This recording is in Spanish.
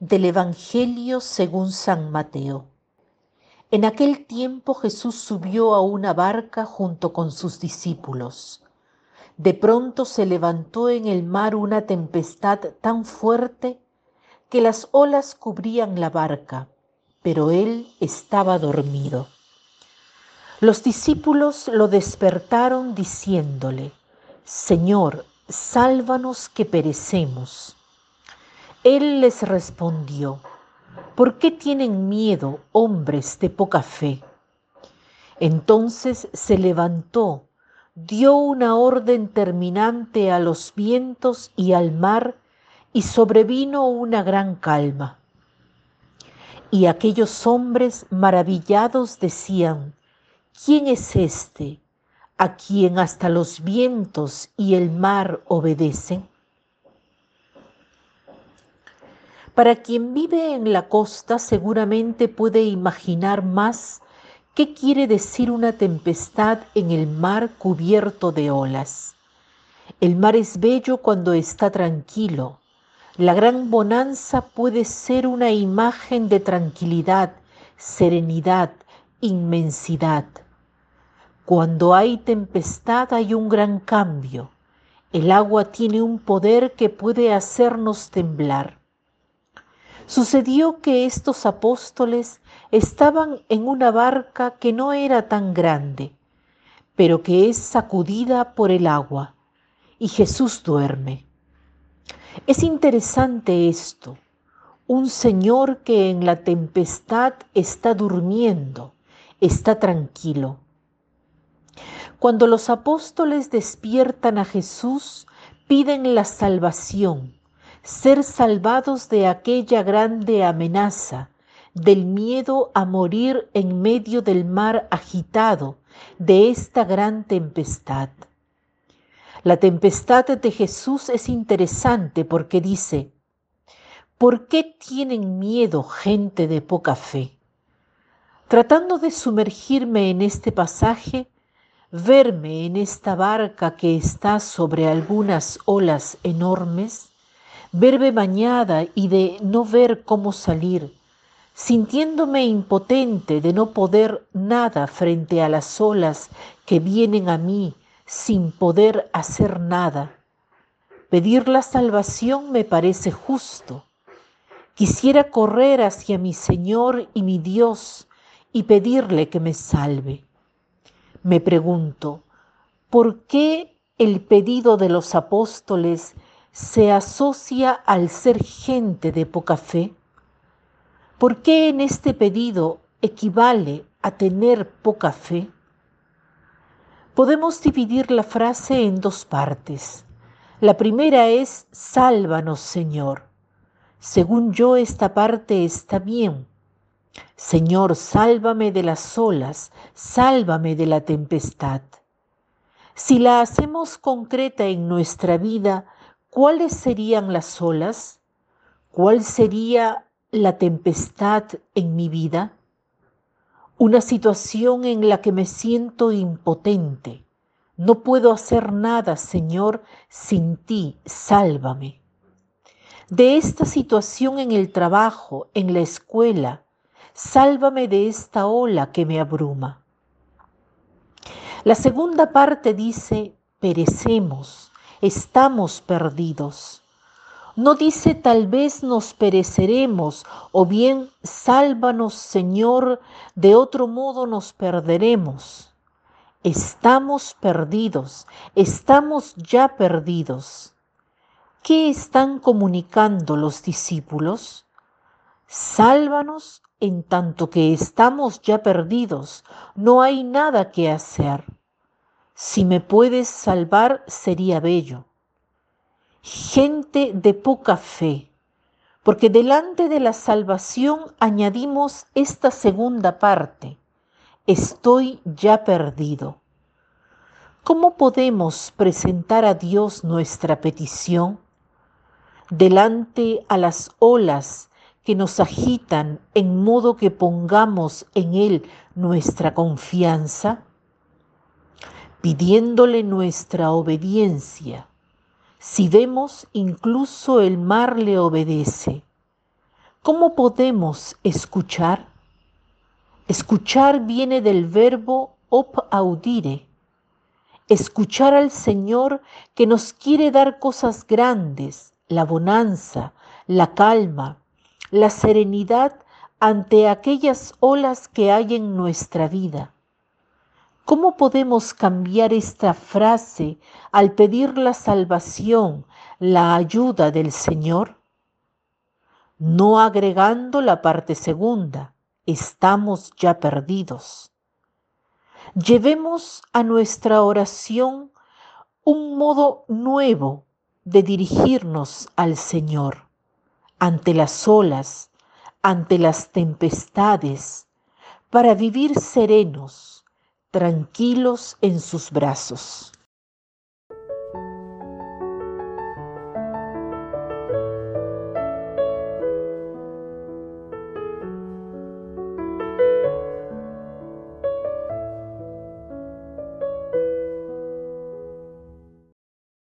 del Evangelio según San Mateo. En aquel tiempo Jesús subió a una barca junto con sus discípulos. De pronto se levantó en el mar una tempestad tan fuerte que las olas cubrían la barca, pero él estaba dormido. Los discípulos lo despertaron diciéndole, Señor, sálvanos que perecemos. Él les respondió, ¿por qué tienen miedo, hombres de poca fe? Entonces se levantó, dio una orden terminante a los vientos y al mar, y sobrevino una gran calma. Y aquellos hombres maravillados decían, ¿quién es este a quien hasta los vientos y el mar obedecen? Para quien vive en la costa seguramente puede imaginar más qué quiere decir una tempestad en el mar cubierto de olas. El mar es bello cuando está tranquilo. La gran bonanza puede ser una imagen de tranquilidad, serenidad, inmensidad. Cuando hay tempestad hay un gran cambio. El agua tiene un poder que puede hacernos temblar. Sucedió que estos apóstoles estaban en una barca que no era tan grande, pero que es sacudida por el agua, y Jesús duerme. Es interesante esto, un Señor que en la tempestad está durmiendo, está tranquilo. Cuando los apóstoles despiertan a Jesús, piden la salvación ser salvados de aquella grande amenaza, del miedo a morir en medio del mar agitado, de esta gran tempestad. La tempestad de Jesús es interesante porque dice, ¿por qué tienen miedo gente de poca fe? Tratando de sumergirme en este pasaje, verme en esta barca que está sobre algunas olas enormes, verme bañada y de no ver cómo salir, sintiéndome impotente de no poder nada frente a las olas que vienen a mí sin poder hacer nada. Pedir la salvación me parece justo. Quisiera correr hacia mi Señor y mi Dios y pedirle que me salve. Me pregunto, ¿por qué el pedido de los apóstoles se asocia al ser gente de poca fe? ¿Por qué en este pedido equivale a tener poca fe? Podemos dividir la frase en dos partes. La primera es, sálvanos Señor. Según yo, esta parte está bien. Señor, sálvame de las olas, sálvame de la tempestad. Si la hacemos concreta en nuestra vida, ¿cuáles serían las olas? ¿Cuál sería la tempestad en mi vida? Una situación en la que me siento impotente. No puedo hacer nada, Señor, sin ti, sálvame. De esta situación en el trabajo, en la escuela, sálvame de esta ola que me abruma. La segunda parte dice, perecemos estamos perdidos. No dice tal vez nos pereceremos o bien sálvanos Señor, de otro modo nos perderemos. Estamos perdidos, estamos ya perdidos. ¿Qué están comunicando los discípulos? Sálvanos en tanto que estamos ya perdidos, no hay nada que hacer. Si me puedes salvar, sería bello. Gente de poca fe, porque delante de la salvación añadimos esta segunda parte. Estoy ya perdido. ¿Cómo podemos presentar a Dios nuestra petición? Delante a las olas que nos agitan en modo que pongamos en Él nuestra confianza pidiéndole nuestra obediencia. Si vemos, incluso el mar le obedece. ¿Cómo podemos escuchar? Escuchar viene del verbo op audire. Escuchar al Señor que nos quiere dar cosas grandes, la bonanza, la calma, la serenidad ante aquellas olas que hay en nuestra vida. ¿Cómo podemos cambiar esta frase al pedir la salvación, la ayuda del Señor? No agregando la parte segunda, estamos ya perdidos. Llevemos a nuestra oración un modo nuevo de dirigirnos al Señor ante las olas, ante las tempestades, para vivir serenos, tranquilos en sus brazos.